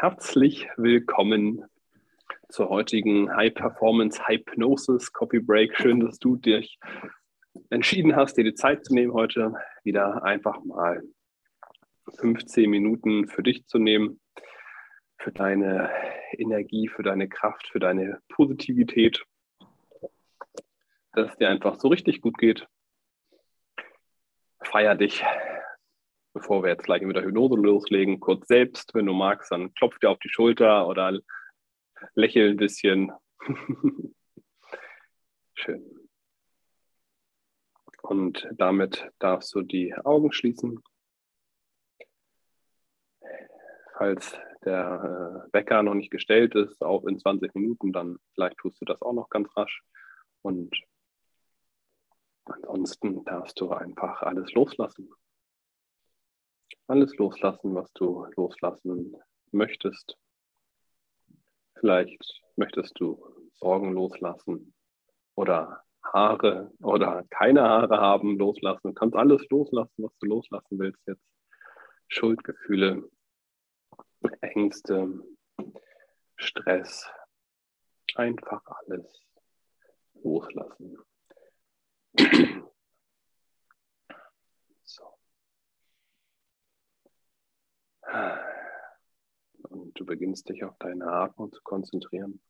Herzlich willkommen zur heutigen High Performance Hypnosis Coffee Break. Schön, dass du dich entschieden hast, dir die Zeit zu nehmen, heute wieder einfach mal 15 Minuten für dich zu nehmen, für deine Energie, für deine Kraft, für deine Positivität, dass es dir einfach so richtig gut geht. Feier dich, bevor wir jetzt gleich mit der Hypnose loslegen, kurz selbst, wenn du magst, dann klopf dir auf die Schulter oder lächel ein bisschen. Schön. Und damit darfst du die Augen schließen. Falls der äh, Wecker noch nicht gestellt ist, auch in 20 Minuten, dann vielleicht tust du das auch noch ganz rasch. Und ansonsten darfst du einfach alles loslassen. Alles loslassen, was du loslassen möchtest. Vielleicht möchtest du Sorgen loslassen oder Haare oder keine Haare haben loslassen. Du kannst alles loslassen, was du loslassen willst jetzt. Schuldgefühle, Ängste, Stress. Einfach alles loslassen. Und du beginnst dich auf deine Atmung zu konzentrieren.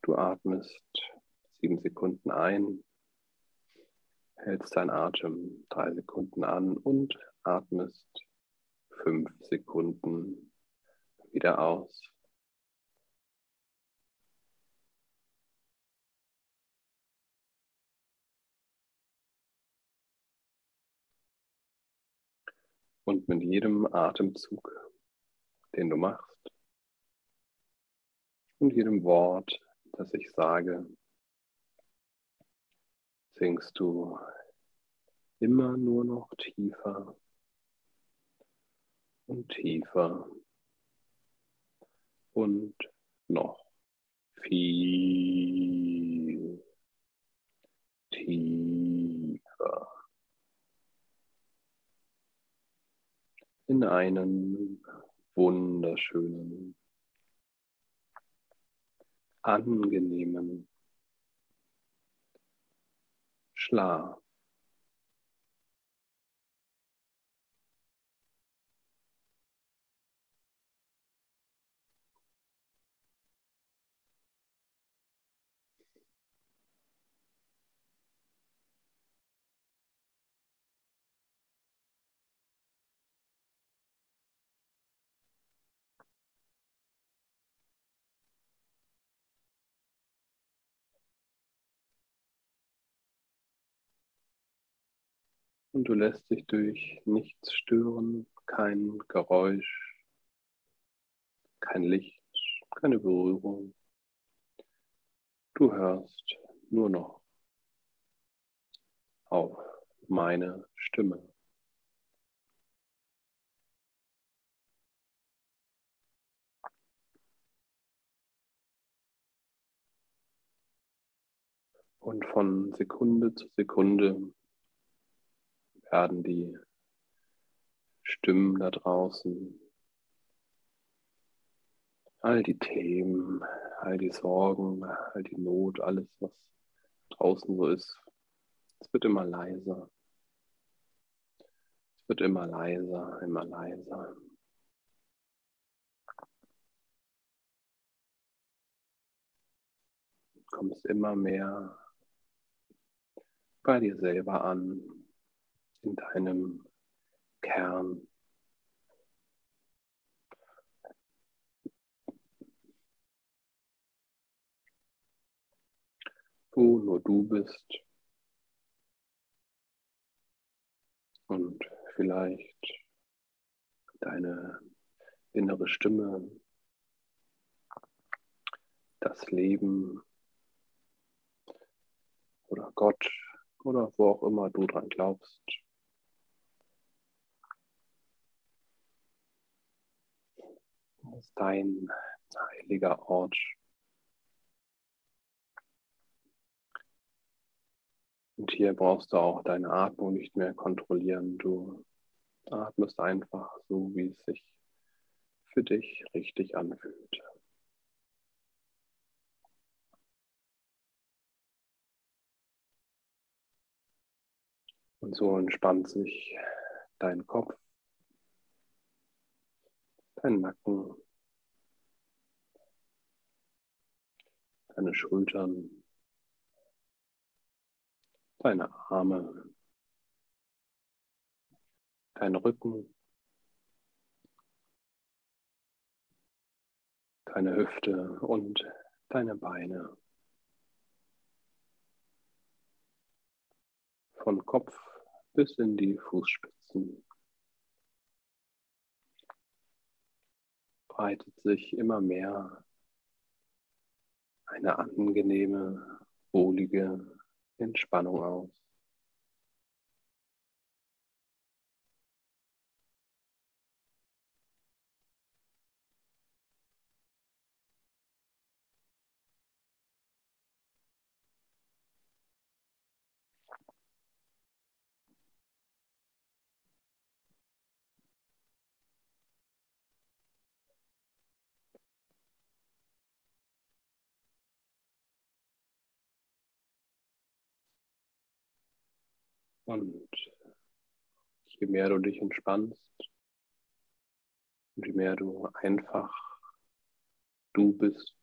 Du atmest sieben Sekunden ein, hältst deinen Atem drei Sekunden an und atmest fünf Sekunden wieder aus. Und mit jedem Atemzug, den du machst, und jedem Wort, das ich sage, sinkst du immer nur noch tiefer und tiefer und noch viel tiefer. in einen wunderschönen, angenehmen Schlaf. Und du lässt dich durch nichts stören, kein Geräusch, kein Licht, keine Berührung. Du hörst nur noch auf meine Stimme. Und von Sekunde zu Sekunde werden die Stimmen da draußen, all die Themen, all die Sorgen, all die Not, alles, was draußen so ist, es wird immer leiser. Es wird immer leiser, immer leiser. Du kommst immer mehr bei dir selber an, in deinem Kern. Wo nur du bist. Und vielleicht deine innere Stimme, das Leben oder Gott oder wo auch immer du dran glaubst. Ist dein heiliger Ort. Und hier brauchst du auch deine Atmung nicht mehr kontrollieren. Du atmest einfach so, wie es sich für dich richtig anfühlt. Und so entspannt sich dein Kopf, dein Nacken, deine Schultern, deine Arme, dein Rücken, deine Hüfte und deine Beine. Von Kopf bis in die Fußspitzen. Breitet sich immer mehr eine angenehme, wohlige Entspannung aus. Und je mehr du dich entspannst und je mehr du einfach du bist,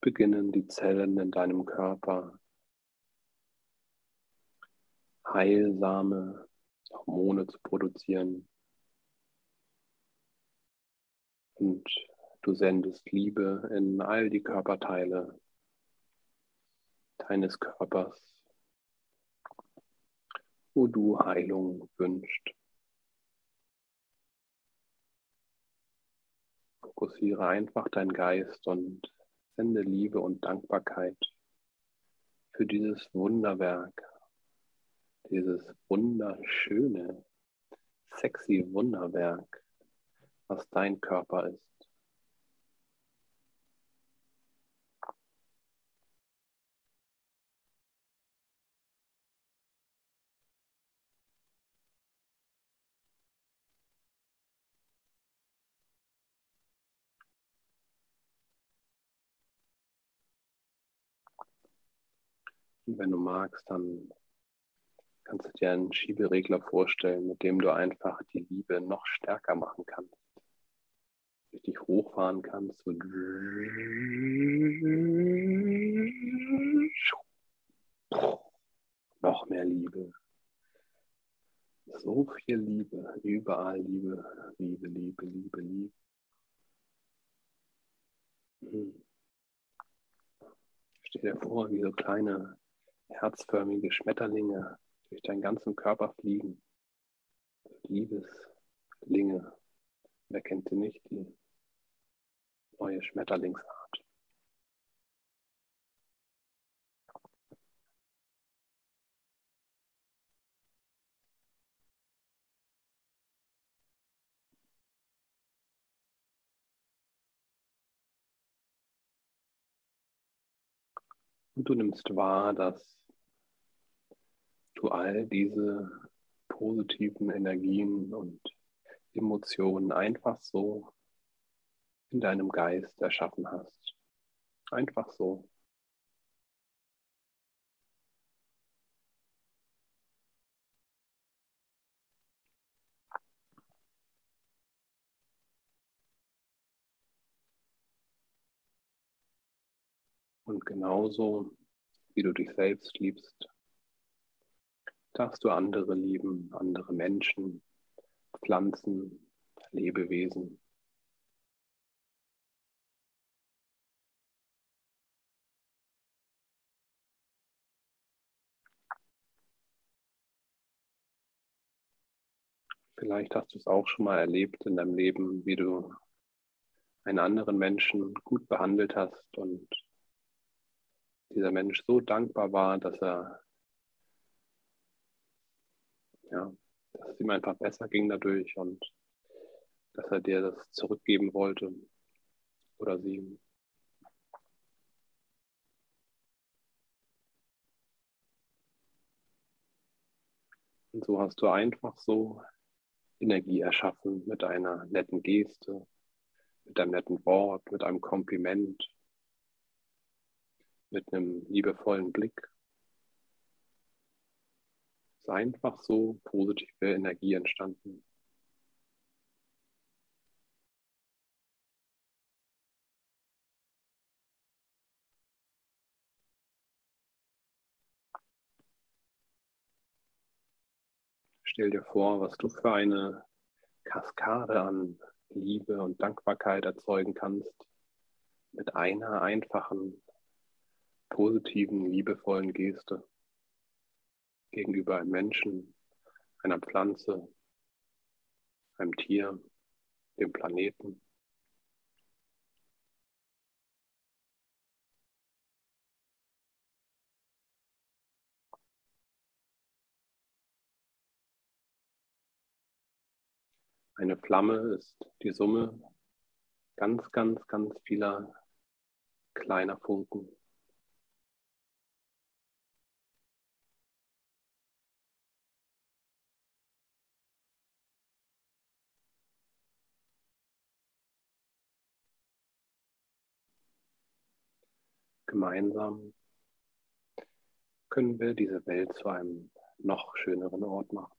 beginnen die Zellen in deinem Körper heilsame Hormone zu produzieren. Und du sendest Liebe in all die Körperteile deines Körpers wo du Heilung wünschst. Fokussiere einfach deinen Geist und sende Liebe und Dankbarkeit für dieses Wunderwerk, dieses wunderschöne, sexy Wunderwerk, was dein Körper ist. Wenn du magst, dann kannst du dir einen Schieberegler vorstellen, mit dem du einfach die Liebe noch stärker machen kannst. Richtig hochfahren kannst. So noch mehr Liebe. So viel Liebe, überall Liebe, Liebe, Liebe, Liebe, Liebe. Hm. Stell dir vor, wie so kleine herzförmige Schmetterlinge durch deinen ganzen Körper fliegen. Liebeslinge. Wer kennt sie nicht? Die neue Schmetterlingsart. Und du nimmst wahr, dass du all diese positiven Energien und Emotionen einfach so in deinem Geist erschaffen hast. Einfach so. Und genauso wie du dich selbst liebst, darfst du andere lieben, andere Menschen, Pflanzen, Lebewesen. Vielleicht hast du es auch schon mal erlebt in deinem Leben, wie du einen anderen Menschen gut behandelt hast und dieser Mensch so dankbar war, dass er ja, dass es ihm einfach besser ging dadurch und dass er dir das zurückgeben wollte oder sie. Und so hast du einfach so Energie erschaffen mit einer netten Geste, mit einem netten Wort, mit einem Kompliment, mit einem liebevollen Blick. Es ist einfach so positive Energie entstanden. Stell dir vor, was du für eine Kaskade an Liebe und Dankbarkeit erzeugen kannst mit einer einfachen, positiven, liebevollen Geste gegenüber einem Menschen, einer Pflanze, einem Tier, dem Planeten. Eine Flamme ist die Summe ganz, ganz, ganz vieler kleiner Funken. Gemeinsam können wir diese Welt zu einem noch schöneren Ort machen.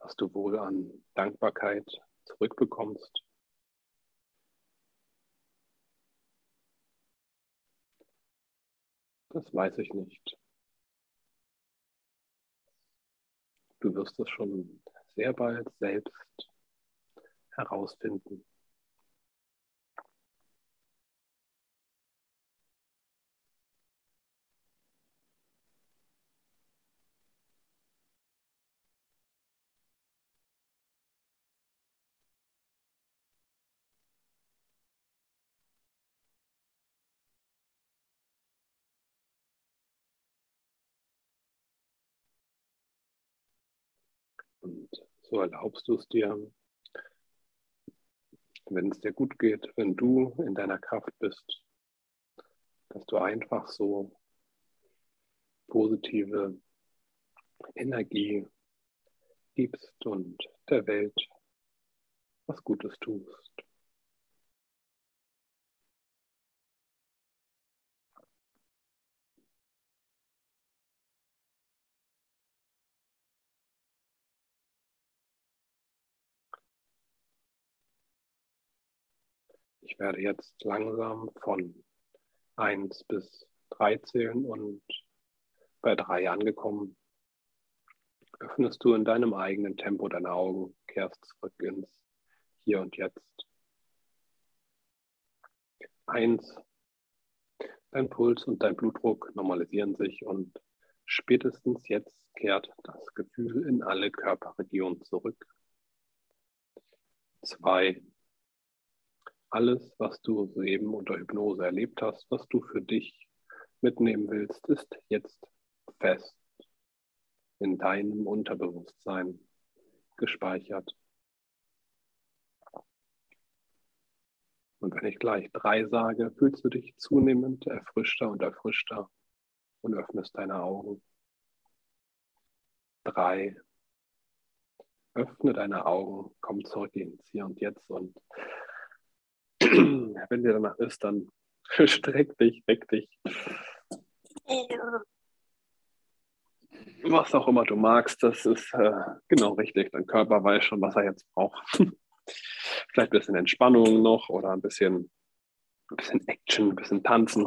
was du wohl an Dankbarkeit zurückbekommst. Das weiß ich nicht. Du wirst es schon sehr bald selbst herausfinden. Und so erlaubst du es dir, wenn es dir gut geht, wenn du in deiner Kraft bist, dass du einfach so positive Energie gibst und der Welt was Gutes tust. Ich werde jetzt langsam von 1 bis 3 zählen und bei 3 angekommen, öffnest du in deinem eigenen Tempo deine Augen, kehrst zurück ins Hier und Jetzt. 1. Dein Puls und dein Blutdruck normalisieren sich und spätestens jetzt kehrt das Gefühl in alle Körperregionen zurück. 2 alles, was du soeben unter Hypnose erlebt hast, was du für dich mitnehmen willst, ist jetzt fest in deinem Unterbewusstsein gespeichert. Und wenn ich gleich drei sage, fühlst du dich zunehmend erfrischter und erfrischter und öffnest deine Augen. Drei. Öffne deine Augen, komm zurück ins Hier und Jetzt und Wenn dir danach ist, dann streck dich, weck dich. Was auch immer du magst, das ist äh, genau richtig. Dein Körper weiß schon, was er jetzt braucht. Vielleicht ein bisschen Entspannung noch oder ein bisschen, ein bisschen Action, ein bisschen Tanzen.